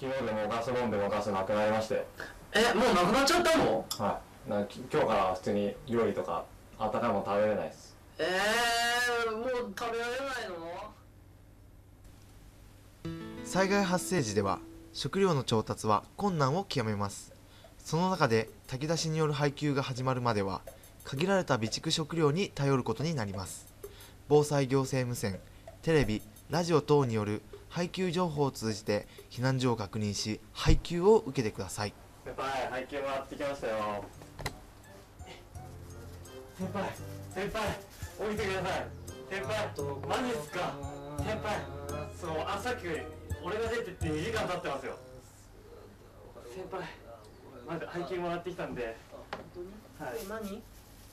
昨日でもガス飲んでもガスなくなりまして。えもうなくなっちゃったの？はい。なんかき今日から普通に料理とかあったかいもの食べれないです。えー、もう食べられないの？災害発生時では食料の調達は困難を極めます。その中で炊き出しによる配給が始まるまでは限られた備蓄食料に頼ることになります。防災行政無線テレビラジオ等による配給情報を通じて避難所を確認し配給を受けてください。先輩配給もらってきましたよ。先輩先輩降りてください。先輩マジっすか？先輩そうあさっき俺が出てって2時間経ってますよ。先輩まず配給もらってきたんで。本当に？はい。何？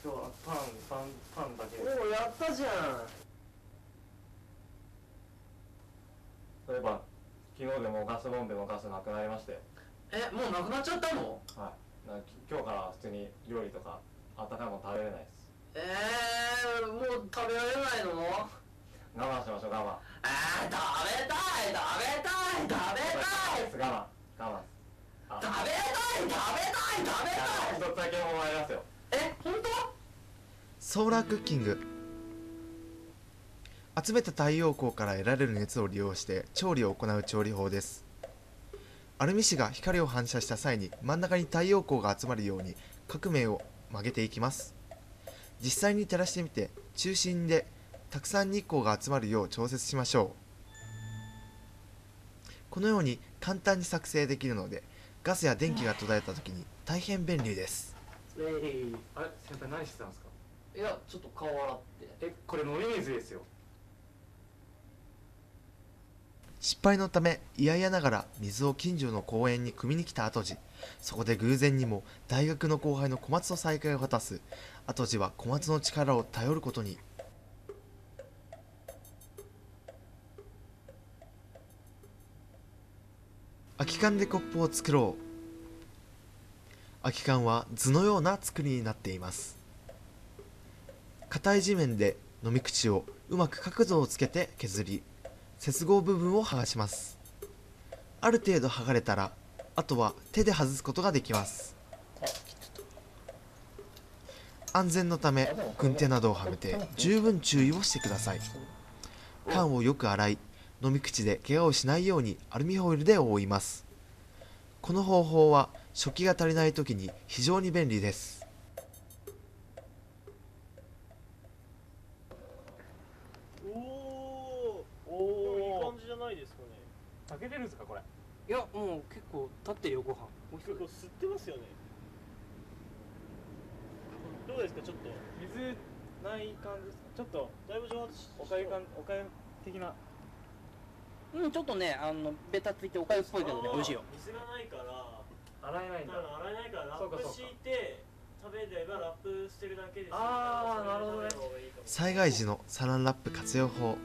今日はパンパンパンだけ。おおやったじゃん例えば昨日でもガス飲んでもガスなくなりまして。えもうなくなっちゃったの？はい。な今日から普通に料理とかあったかいもの食べれないです。えー、もう食べられないの？我慢しましょう我慢。えー、食べたい食べたい食べたい。我慢我慢。あ。食べたい食べたい食べたい。一つだけもらいますよ。え本当？ソーラークッキング集めた太陽光から得られる熱を利用して調理を行う調理法です。アルミ紙が光を反射した際に真ん中に太陽光が集まるように各面を曲げていきます。実際に照らしてみて中心でたくさん日光が集まるよう調節しましょう。このように簡単に作成できるのでガスや電気が途絶えた時に大変便利です。えいあれ先輩何してたんですか？いやちょっと顔洗って。えこれ飲み水ですよ失敗のため嫌々ながら水を近所の公園に汲みに来た後路そこで偶然にも大学の後輩の小松と再会を果たす。後路は小松の力を頼ることに。空き缶でコップを作ろう。空き缶は図のような作りになっています。硬い地面で飲み口をうまく角度をつけて削り接合部分を剥がします。ある程度剥がれたらあとは手で外すことができます。安全のため軍手などをはめて十分注意をしてください。缶をよく洗い飲み口で怪我をしないようにアルミホイルで覆います。この方法は食器が足りない時に非常に便利ですおおおいいお感じじゃないですかね炊けてるんですかこれ。いやもう結構経ってるよご飯。結構吸ってますよね。どうですかちょっと。水ない感じですか？ちょっとだいぶ蒸発しおかゆ感おかゆ的な。うんちょっとねあのベタついておかゆっぽいけどね美味しいよ。水がないから。洗えないんだ。だから洗えないからラップ敷いて食べればラップ捨てるだけです。あーなるほどね。災害時のサランラップ活用法。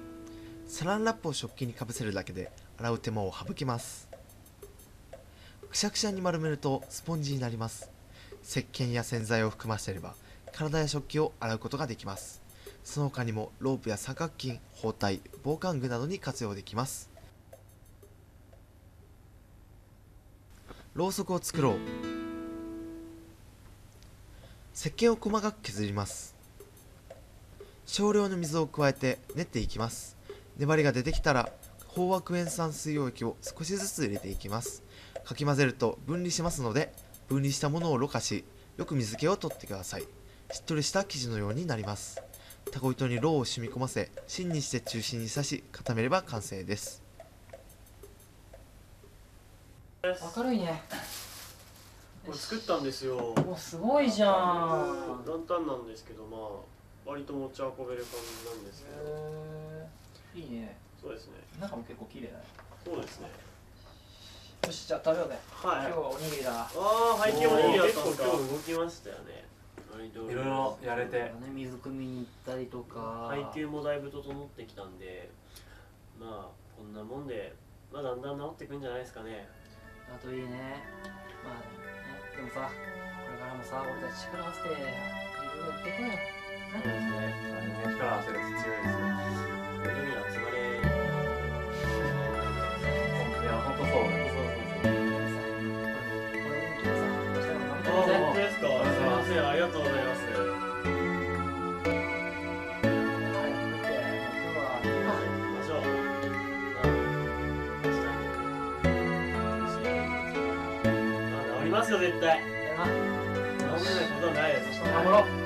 サランラップを食器にかぶせるだけで洗う手間を省きます。くしゃくしゃに丸めるとスポンジになります。石鹸や洗剤を含ませれば体や食器を洗うことができます。その他にもロープや三角巾包帯防寒具などに活用できます。ろうそくを作ろう。石鹸を細かく削ります。少量の水を加えて練っていきます。粘りが出てきたら飽和クエン酸水溶液を少しずつ入れていきます。かき混ぜると分離しますので分離したものをろ過しよく水気を取ってください。しっとりした生地のようになります。タコ糸にろうを染み込ませ芯にして中心に刺し固めれば完成です。明るいね。これ作ったんですよ。もうすごいじゃん。ランタンなんですけどまあ割と持ち運べる感じなんですけど。いいねそうですね。中も結構綺麗だね。そうですね。よしじゃあ食べようね。はい。今日はおにぎりだ。ああ背景おにぎりだったん結構今日動きましたよね。いろいろやれて。ね水汲みに行ったりとか。配給もだいぶ整ってきたんでまあこんなもんでまあだんだん治ってくんじゃないですかね。あといいね。まあねでもさこれからもさ俺たち力合わせていろいろやっていこうよそうですね。力合わせると強いですよ対。だよな治らないことはないです頑張ろう頑張りましょう頑張ろう